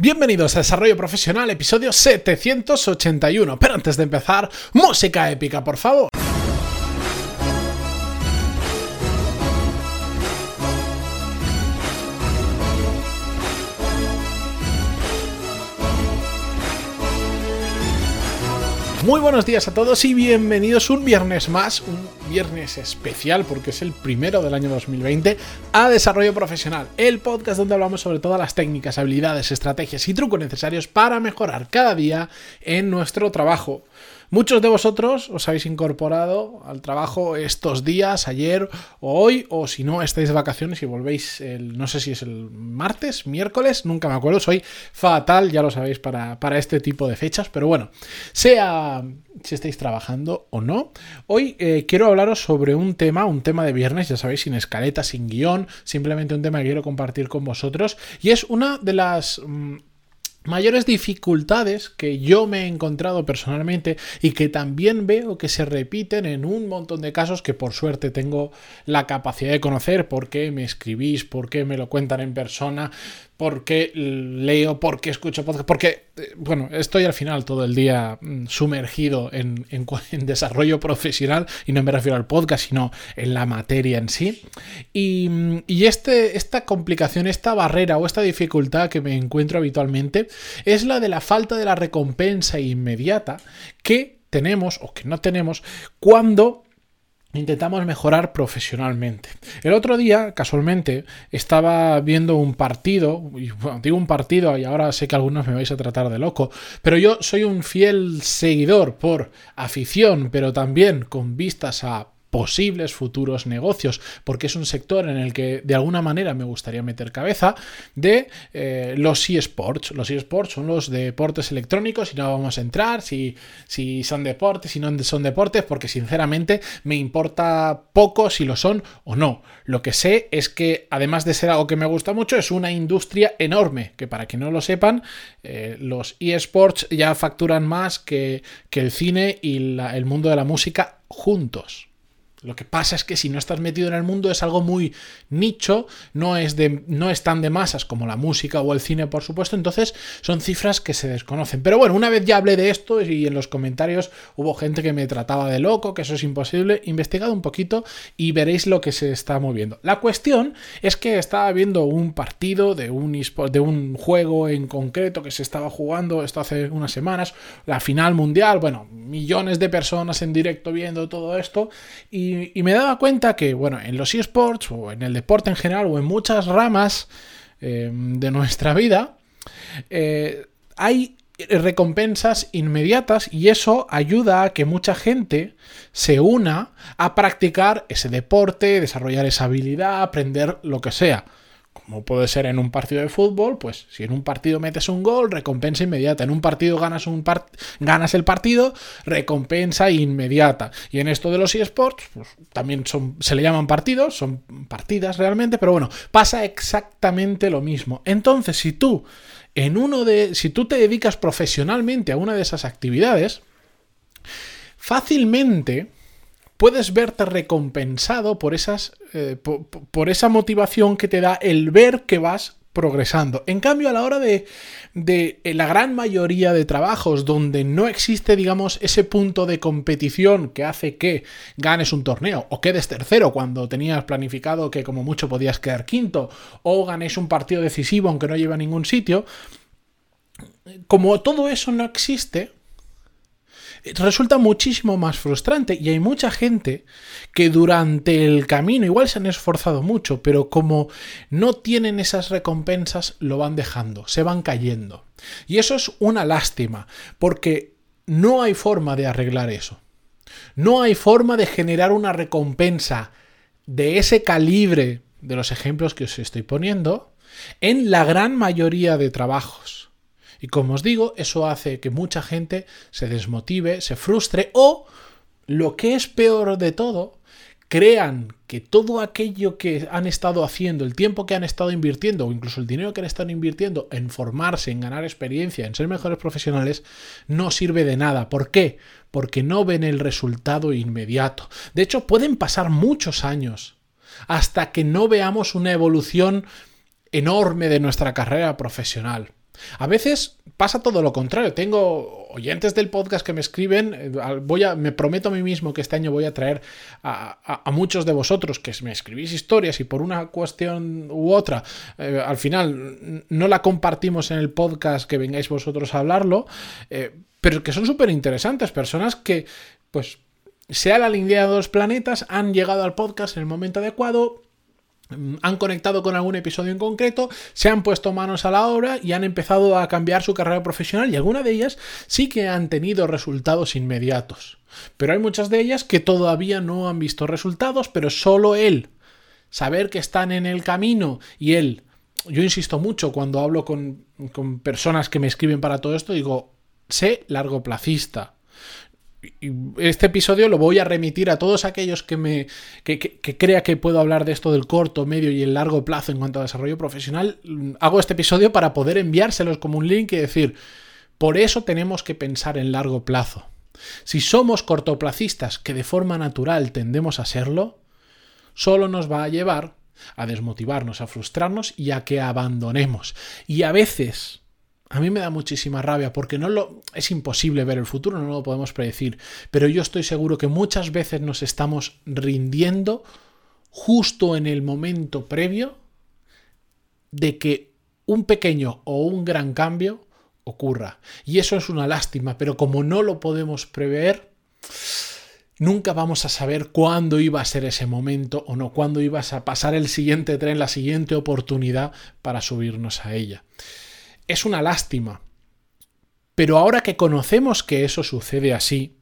Bienvenidos a Desarrollo Profesional, episodio 781. Pero antes de empezar, música épica, por favor. Muy buenos días a todos y bienvenidos un viernes más, un viernes especial porque es el primero del año 2020 a Desarrollo Profesional, el podcast donde hablamos sobre todas las técnicas, habilidades, estrategias y trucos necesarios para mejorar cada día en nuestro trabajo. Muchos de vosotros os habéis incorporado al trabajo estos días, ayer o hoy, o si no, estáis de vacaciones y volvéis, el, no sé si es el martes, miércoles, nunca me acuerdo, soy fatal, ya lo sabéis, para, para este tipo de fechas, pero bueno, sea si estáis trabajando o no, hoy eh, quiero hablaros sobre un tema, un tema de viernes, ya sabéis, sin escaleta, sin guion, simplemente un tema que quiero compartir con vosotros, y es una de las... Mm, mayores dificultades que yo me he encontrado personalmente y que también veo que se repiten en un montón de casos que por suerte tengo la capacidad de conocer, porque me escribís, porque me lo cuentan en persona, por qué leo, por qué escucho podcast, porque, eh, bueno, estoy al final todo el día mm, sumergido en, desarrollo profesional y no me refiero al podcast, sino en la materia en sí. Y, mm, y este, esta complicación, esta barrera o esta dificultad que me encuentro habitualmente es la de la falta de la recompensa inmediata que tenemos o que no tenemos cuando intentamos mejorar profesionalmente. El otro día, casualmente, estaba viendo un partido, y digo un partido y ahora sé que algunos me vais a tratar de loco, pero yo soy un fiel seguidor por afición, pero también con vistas a posibles futuros negocios, porque es un sector en el que de alguna manera me gustaría meter cabeza, de eh, los eSports. Los eSports son los deportes electrónicos y no vamos a entrar si, si son deportes, si no son deportes, porque sinceramente me importa poco si lo son o no. Lo que sé es que además de ser algo que me gusta mucho, es una industria enorme, que para que no lo sepan, eh, los eSports ya facturan más que, que el cine y el mundo de la música juntos. Lo que pasa es que si no estás metido en el mundo es algo muy nicho, no es, de, no es tan de masas como la música o el cine, por supuesto, entonces son cifras que se desconocen. Pero bueno, una vez ya hablé de esto y en los comentarios hubo gente que me trataba de loco, que eso es imposible, investigad un poquito y veréis lo que se está moviendo. La cuestión es que estaba viendo un partido de un, de un juego en concreto que se estaba jugando esto hace unas semanas, la final mundial, bueno, millones de personas en directo viendo todo esto y y, me daba cuenta que, bueno, en los eSports o en el deporte en general o en muchas ramas eh, de nuestra vida, eh, hay recompensas inmediatas y eso ayuda a que mucha gente se una a practicar ese deporte, desarrollar esa habilidad, aprender lo que sea como puede ser en un partido de fútbol, pues si en un partido metes un gol, recompensa inmediata. En un partido ganas, un ganas el partido, recompensa inmediata. Y en esto de los eSports, pues también son, se le llaman partidos, son partidas realmente, pero bueno, pasa exactamente lo mismo. Entonces, si tú en uno de. Si tú te dedicas profesionalmente a una de esas actividades, fácilmente puedes verte recompensado por, esas, eh, por, esa motivación que te da el ver que vas progresando. En cambio, a la hora de, de, la gran mayoría de trabajos donde no existe, digamos, ese punto de competición que hace que ganes un torneo o quedes tercero cuando tenías planificado que como mucho podías quedar quinto o ganes un partido decisivo aunque no lleve a ningún sitio, como todo eso no existe, resulta muchísimo más frustrante y hay mucha gente que durante el camino igual se han esforzado mucho, pero como no tienen esas recompensas lo van dejando, se van cayendo. Y eso es una lástima, porque no hay forma de arreglar eso. No hay forma de generar una recompensa de ese calibre de los ejemplos que os estoy poniendo en la gran mayoría de trabajos. Y como os digo, eso hace que mucha gente se desmotive, se frustre o, lo que es peor de todo, crean que todo aquello que han estado haciendo, el tiempo que han estado invirtiendo o incluso el dinero que han estado invirtiendo en formarse, en ganar experiencia, en ser mejores profesionales, no sirve de nada. ¿Por qué? Porque no ven el resultado inmediato. De hecho, pueden pasar muchos años hasta que no veamos una evolución enorme de nuestra carrera profesional. A veces pasa todo lo contrario. Tengo oyentes del podcast que me escriben. eh, Voy a, me prometo a mí mismo que este año voy a traer a, muchos de vosotros que me escribís historias y por una cuestión u otra, eh, al final no la compartimos en el podcast que vengáis vosotros a hablarlo, eh, pero que son súper interesantes. Personas que, pues, se han alineado los planetas, han llegado al podcast en el momento adecuado, han conectado con algún episodio en concreto, se han puesto manos a la obra y han empezado a cambiar su carrera profesional y algunas de ellas sí que han tenido resultados inmediatos. Pero hay muchas de ellas que todavía no han visto resultados, pero solo él, saber que están en el camino y él, yo insisto mucho cuando hablo con, con personas que me escriben para todo esto, digo, sé largoplacista. y este episodio lo voy a remitir a todos aquellos que me que, crea que puedo hablar de esto del corto, medio y el largo plazo en cuanto a desarrollo profesional. Mm, Hago este episodio para poder enviárselos como un link y decir, por eso tenemos que pensar en largo plazo. Si somos cortoplacistas, que de forma natural tendemos a serlo, solo nos va a llevar a desmotivarnos, a frustrarnos y a que abandonemos. Y a veces, a mí me da muchísima rabia porque no lo es imposible ver el futuro, no lo podemos predecir, pero yo estoy seguro que muchas veces nos estamos rindiendo justo en el momento previo de que un pequeño o un gran cambio ocurra. Y eso es una lástima, pero como no lo podemos prever, nunca vamos a saber cuándo iba a ser ese momento o no, cuándo ibas a pasar el siguiente tren, la siguiente oportunidad para subirnos a ella. Es una lástima. Pero ahora que conocemos que eso sucede así,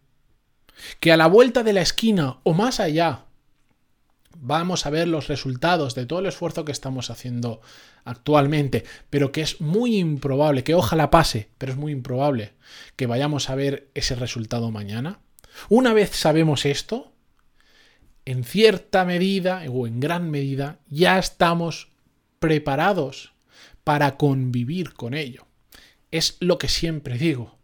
que a la vuelta de la esquina o más allá vamos a ver los resultados de todo el esfuerzo que estamos haciendo actualmente, pero que es muy improbable, que ojalá pase, pero es muy improbable que vayamos a ver ese resultado mañana. Una vez sabemos esto, en cierta medida o en gran medida ya estamos preparados para convivir con ello. Es lo que siempre digo.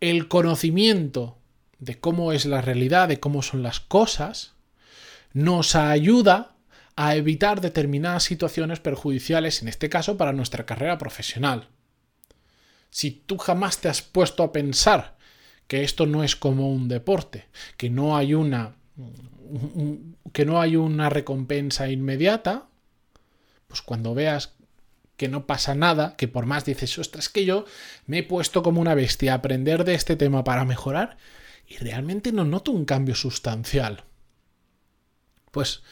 El conocimiento de cómo es la realidad, de cómo son las cosas, nos ayuda a evitar determinadas situaciones perjudiciales, en este caso para nuestra carrera profesional. Si tú jamás te has puesto a pensar que esto no es como un deporte, que no hay una que no hay una recompensa inmediata, pues cuando veas que no pasa nada, que por más dices, ostras, que yo me he puesto como una bestia a aprender de este tema para mejorar y realmente no noto un cambio sustancial. Pues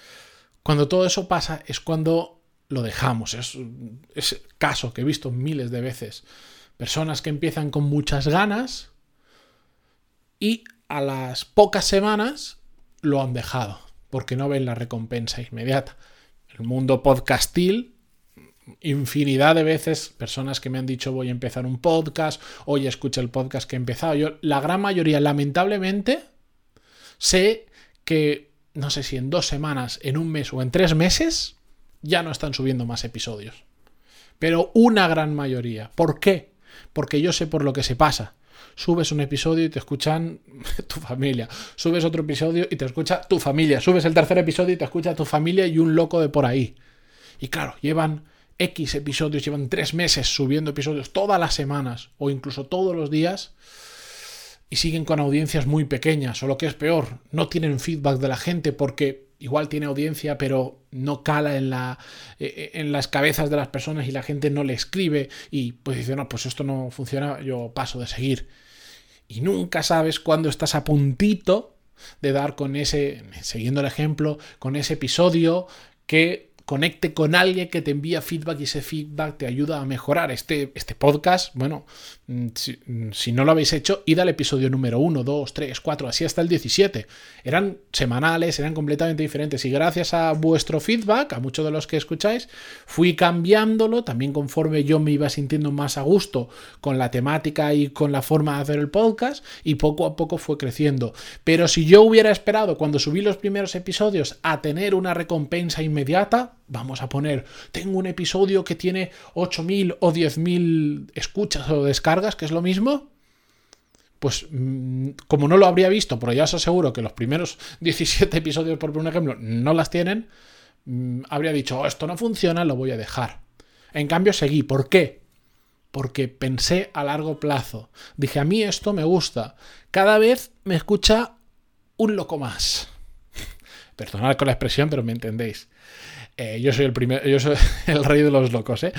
cuando todo eso pasa es cuando lo dejamos. Es, es caso que he visto miles de veces. Personas que empiezan con muchas ganas y a las pocas semanas lo han dejado porque no ven la recompensa inmediata. El mundo podcastil, infinidad de veces, personas que me han dicho voy a empezar un podcast, hoy escucha el podcast que he empezado. Yo, la gran mayoría, lamentablemente, sé que no sé si en dos semanas, en un mes o en tres meses, ya no están subiendo más episodios. Pero una gran mayoría. ¿Por qué? Porque yo sé por lo que se pasa. Subes un episodio y te escuchan tu familia. Subes otro episodio y te escucha tu familia. Subes el tercer episodio y te escucha tu familia y un loco de por ahí. Y claro, llevan X episodios, llevan tres meses subiendo episodios todas las semanas o incluso todos los días y siguen con audiencias muy pequeñas, o lo que es peor, no tienen feedback de la gente porque igual tiene audiencia, pero no cala en, la, en las cabezas de las personas y la gente no le escribe y pues dice, no, pues esto no funciona, yo paso de seguir. Y nunca sabes cuándo estás a puntito de dar con ese, siguiendo el ejemplo, con ese episodio que conecte con alguien que te envía feedback y ese feedback te ayuda a mejorar este, este podcast. Bueno, si, si, no lo habéis hecho, id al episodio número 1, 2, 3, 4, así hasta el 17. Eran semanales, eran completamente diferentes y gracias a vuestro feedback, a muchos de los que escucháis, fui cambiándolo también conforme yo me iba sintiendo más a gusto con la temática y con la forma de hacer el podcast y poco a poco fue creciendo. Pero si yo hubiera esperado cuando subí los primeros episodios a tener una recompensa inmediata, vamos a poner, tengo un episodio que tiene 8.000 o 10.000 escuchas o descargas, que es lo mismo, pues como no lo habría visto, pero ya os aseguro que los primeros 17 episodios, por un ejemplo, no las tienen, habría dicho, oh, esto no funciona, lo voy a dejar. En cambio, seguí. ¿Por qué? porque pensé a largo plazo. Dije, a mí esto me gusta. Cada vez me escucha un loco más. Perdonad con la expresión, pero me entendéis. Eh, yo soy el primer, yo soy el rey de los locos, ¿eh?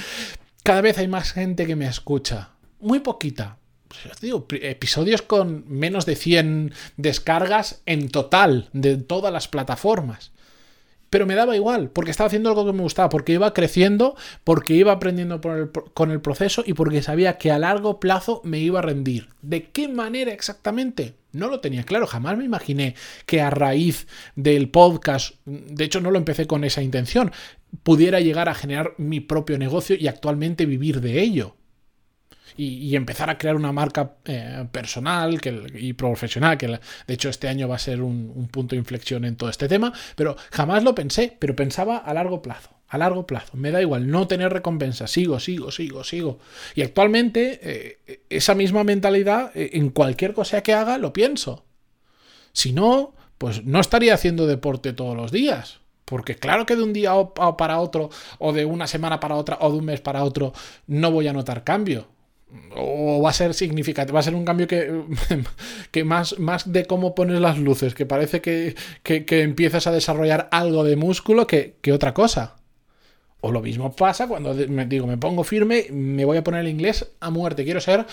Cada vez hay más gente que me escucha. Muy poquita. Pues digo, episodios con menos de 100 descargas en total de todas las plataformas. Pero me daba igual, porque estaba haciendo algo que me gustaba, porque iba creciendo, porque iba aprendiendo con el proceso y porque sabía que a largo plazo me iba a rendir. ¿De qué manera exactamente? No lo tenía claro, jamás me imaginé que a raíz del podcast, de hecho no lo empecé con esa intención, pudiera llegar a generar mi propio negocio y actualmente vivir de ello y, empezar a crear una marca eh, personal y profesional, que de hecho este año va a ser un, punto de inflexión en todo este tema, pero jamás lo pensé, pero pensaba a largo plazo. A largo plazo, me da igual no tener recompensa, sigo, sigo, sigo, sigo. Y actualmente eh, esa misma mentalidad eh, en cualquier cosa que haga lo pienso. Si no, pues no estaría haciendo deporte todos los días. Porque claro que de un día para otro, o de una semana para otra, o de un mes para otro, no voy a notar cambio o va a ser significativo, va a ser un cambio que, que más, más de cómo pones las luces, que parece que, empiezas a desarrollar algo de músculo que, otra cosa. O lo mismo pasa cuando me digo, me pongo firme, me voy a poner el inglés a muerte, quiero ser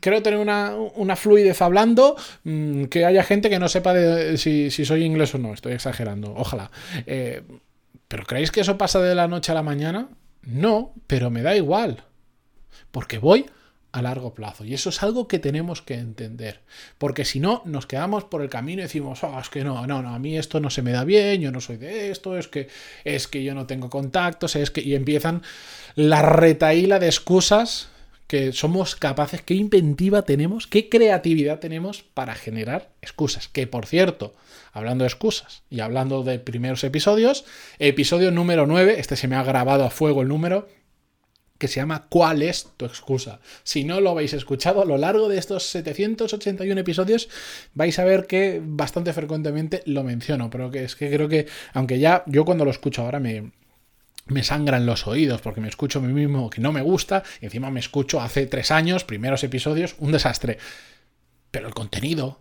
creo tener una, fluidez hablando, mm, que haya gente que no sepa si, soy inglés o no, estoy exagerando, ojalá. Eh, ¿Pero creéis que eso pasa de la noche a la mañana? No, pero me da igual porque voy a largo plazo. Y eso es algo que tenemos que entender. Porque si no, nos quedamos por el camino y decimos, oh, es que no, no, no, a mí esto no se me da bien, yo no soy de esto, es que, es que yo no tengo contactos, es que. Y empiezan la retaíla de excusas que somos capaces, qué inventiva tenemos, qué creatividad tenemos para generar excusas. Que por cierto, hablando de excusas y hablando de primeros episodios, episodio número 9, este se me ha grabado a fuego el número, que se llama ¿Cuál es tu excusa? Si no lo habéis escuchado a lo largo de estos 781 episodios, vais a ver que bastante frecuentemente lo menciono, pero que es que creo que, aunque ya yo cuando lo escucho ahora me, me sangran los oídos porque me escucho a mí mismo que no me gusta, y encima me escucho hace tres años, primeros episodios, un desastre. Pero el contenido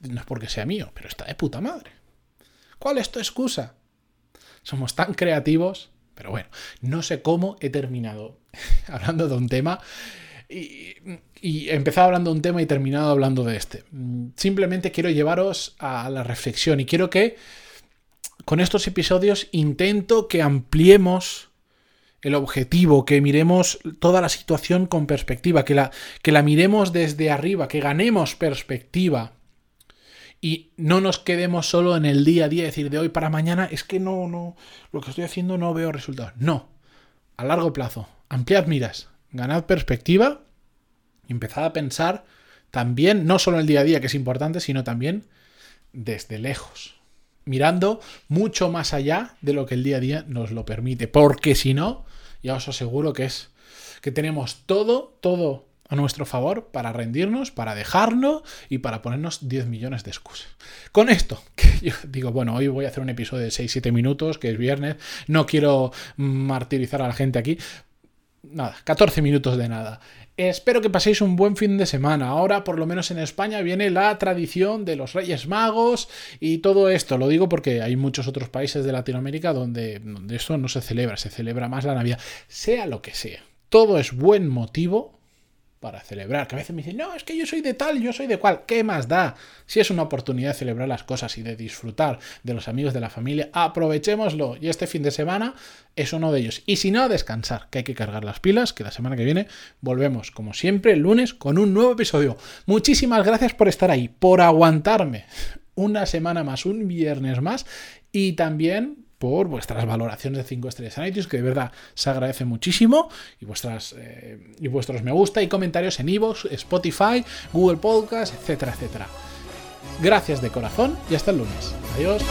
no es porque sea mío, pero está de puta madre. ¿Cuál es tu excusa? Somos tan creativos pero bueno, no sé cómo he terminado hablando de un tema y, he empezado hablando de un tema y terminado hablando de este. Simplemente quiero llevaros a la reflexión y quiero que con estos episodios intento que ampliemos el objetivo, que miremos toda la situación con perspectiva, que la, que la miremos desde arriba, que ganemos perspectiva y no nos quedemos solo en el día a día, decir de hoy para mañana, es que no, no, lo que estoy haciendo no veo resultados. No, a largo plazo, ampliad miras, ganad perspectiva y empezad a pensar también, no solo en el día a día, que es importante, sino también desde lejos, mirando mucho más allá de lo que el día a día nos lo permite, porque si no, ya os aseguro que es que tenemos todo, todo a nuestro favor para rendirnos, para dejarlo y para ponernos 10 millones de excusas. Con esto, que yo digo, bueno, hoy voy a hacer un episodio de 6-7 minutos, que es viernes, no quiero martirizar a la gente aquí. Nada, 14 minutos de nada. Espero que paséis un buen fin de semana. Ahora, por lo menos en España, viene la tradición de los Reyes Magos y todo esto. Lo digo porque hay muchos otros países de Latinoamérica donde, donde esto no se celebra, se celebra más la Navidad. Sea lo que sea. Todo es buen motivo para celebrar. Que a veces me dicen, no, es que yo soy de tal, yo soy de cual. ¿Qué más da? Si es una oportunidad de celebrar las cosas y de disfrutar de los amigos de la familia, aprovechémoslo. Y este fin de semana es uno de ellos. Y si no, descansar, que hay que cargar las pilas, que la semana que viene volvemos, como siempre, el lunes con un nuevo episodio. Muchísimas gracias por estar ahí, por aguantarme una semana más, un viernes más. Y también por vuestras valoraciones de 5 estrellas en iTunes, que de verdad se agradece muchísimo, y, vuestras, eh, y vuestros me gusta y comentarios en iVoox, Spotify, Google Podcast, etcétera, etcétera. Gracias de corazón y hasta el lunes. Adiós.